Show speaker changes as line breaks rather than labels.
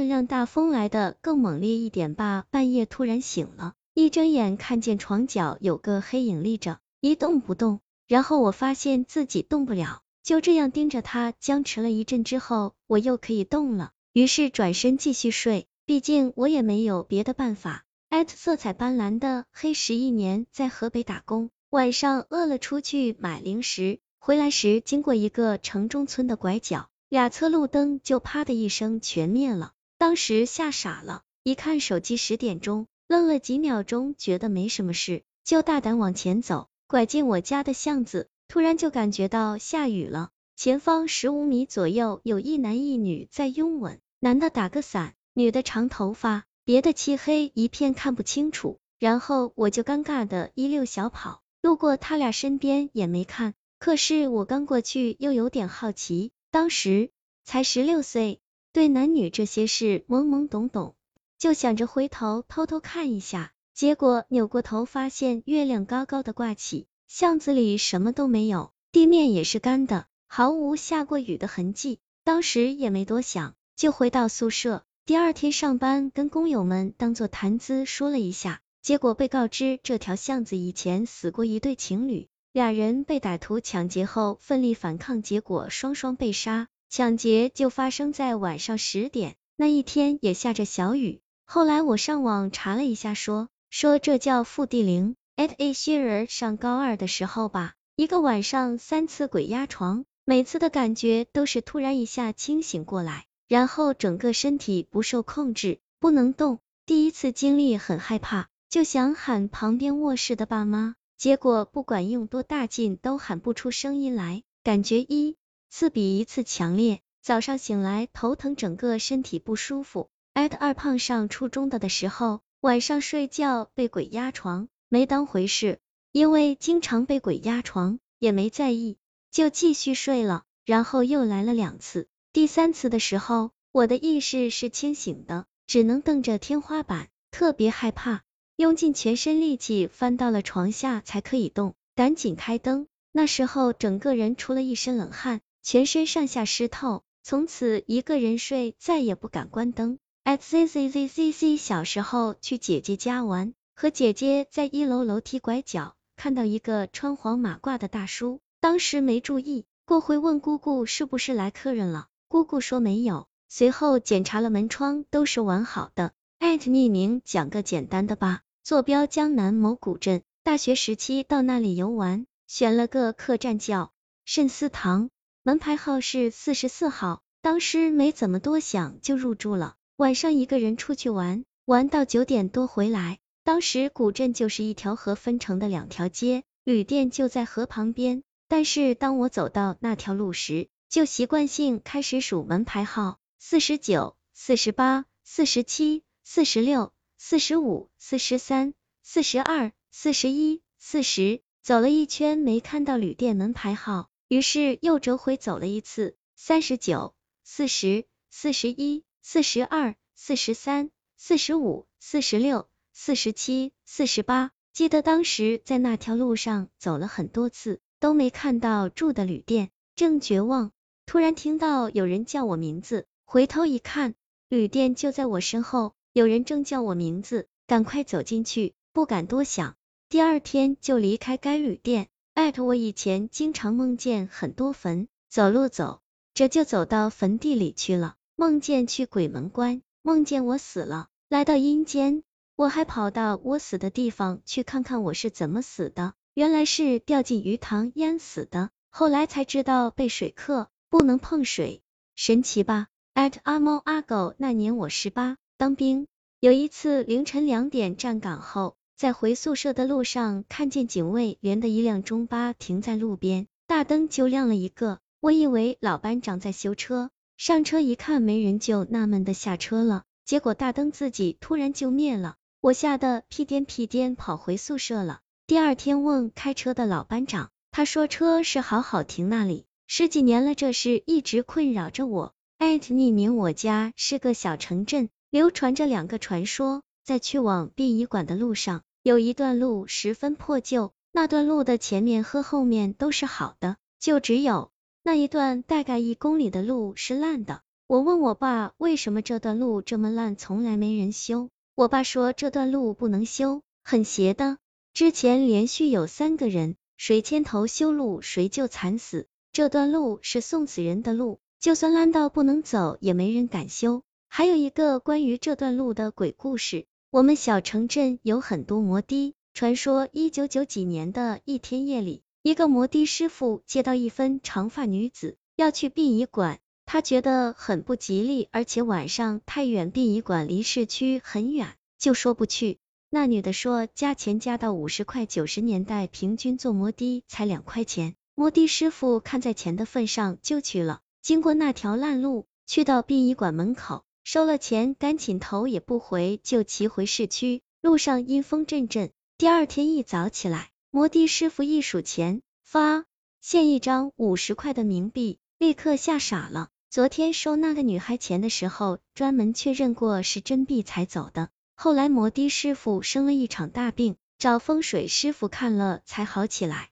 让大风来的更猛烈一点吧。半夜突然醒了，一睁眼看见床角有个黑影立着，一动不动。然后我发现自己动不了，就这样盯着他僵持了一阵之后，我又可以动了，于是转身继续睡。毕竟我也没有别的办法。艾特色彩斑斓的黑十一年在河北打工，晚上饿了出去买零食，回来时经过一个城中村的拐角，俩侧路灯就啪的一声全灭了，当时吓傻了，一看手机十点钟，愣了几秒钟，觉得没什么事，就大胆往前走，拐进我家的巷子，突然就感觉到下雨了，前方十五米左右有一男一女在拥吻，男的打个伞。女的长头发，别的漆黑一片看不清楚，然后我就尴尬的一溜小跑，路过他俩身边也没看，可是我刚过去又有点好奇，当时才十六岁，对男女这些事懵懵懂懂，就想着回头偷偷看一下，结果扭过头发现月亮高高的挂起，巷子里什么都没有，地面也是干的，毫无下过雨的痕迹，当时也没多想，就回到宿舍。第二天上班，跟工友们当做谈资说了一下，结果被告知这条巷子以前死过一对情侣，俩人被歹徒抢劫后奋力反抗，结果双双被杀。抢劫就发生在晚上十点，那一天也下着小雨。后来我上网查了一下，说说这叫附地灵。at a 些人上高二的时候吧，一个晚上三次鬼压床，每次的感觉都是突然一下清醒过来。然后整个身体不受控制，不能动。第一次经历很害怕，就想喊旁边卧室的爸妈，结果不管用多大劲都喊不出声音来，感觉一次比一次强烈。早上醒来头疼，整个身体不舒服。艾特二胖上初中的的时候，晚上睡觉被鬼压床，没当回事，因为经常被鬼压床，也没在意，就继续睡了。然后又来了两次。第三次的时候，我的意识是清醒的，只能瞪着天花板，特别害怕，用尽全身力气翻到了床下才可以动，赶紧开灯。那时候整个人出了一身冷汗，全身上下湿透，从此一个人睡，再也不敢关灯。at z z z z z 小时候去姐姐家玩，和姐姐在一楼楼梯拐角看到一个穿黄马褂的大叔，当时没注意，过会问姑姑是不是来客人了。姑姑说没有，随后检查了门窗，都是完好的。艾特匿名讲个简单的吧，坐标江南某古镇，大学时期到那里游玩，选了个客栈叫慎思堂，门牌号是四十四号，当时没怎么多想就入住了。晚上一个人出去玩，玩到九点多回来，当时古镇就是一条河分成的两条街，旅店就在河旁边，但是当我走到那条路时，就习惯性开始数门牌号，四十九、四十八、四十七、四十六、四十五、四十三、四十二、四十一、四十，走了一圈没看到旅店门牌号，于是又折回走了一次，三十九、四十、四十一、四十二、四十三、四十五、四十六、四十七、四十八。记得当时在那条路上走了很多次，都没看到住的旅店，正绝望。突然听到有人叫我名字，回头一看，旅店就在我身后，有人正叫我名字，赶快走进去，不敢多想。第二天就离开该旅店。艾特我以前经常梦见很多坟，走路走，这就走到坟地里去了，梦见去鬼门关，梦见我死了，来到阴间，我还跑到我死的地方去看看我是怎么死的，原来是掉进鱼塘淹死的，后来才知道被水克。不能碰水，神奇吧艾特阿猫阿狗，那年我十八，当兵。有一次凌晨两点站岗后，在回宿舍的路上，看见警卫连的一辆中巴停在路边，大灯就亮了一个。我以为老班长在修车，上车一看没人，就纳闷的下车了。结果大灯自己突然就灭了，我吓得屁颠屁颠跑回宿舍了。第二天问开车的老班长，他说车是好好停那里。十几年了，这事一直困扰着我。艾特匿名，我家是个小城镇，流传着两个传说。在去往殡仪馆的路上，有一段路十分破旧，那段路的前面和后面都是好的，就只有那一段大概一公里的路是烂的。我问我爸为什么这段路这么烂，从来没人修。我爸说这段路不能修，很邪的。之前连续有三个人，谁牵头修路，谁就惨死。这段路是送死人的路，就算烂到不能走，也没人敢修。还有一个关于这段路的鬼故事，我们小城镇有很多摩的。传说一九九几年的一天夜里，一个摩的师傅接到一分长发女子要去殡仪馆，他觉得很不吉利，而且晚上太远，殡仪馆离市区很远，就说不去。那女的说加钱加到五十块，九十年代平均坐摩的才两块钱。摩的师傅看在钱的份上就去了。经过那条烂路，去到殡仪馆门口，收了钱，赶紧头也不回就骑回市区。路上阴风阵阵。第二天一早起来，摩的师傅一数钱，发现一张五十块的冥币，立刻吓傻了。昨天收那个女孩钱的时候，专门确认过是真币才走的。后来摩的师傅生了一场大病，找风水师傅看了才好起来。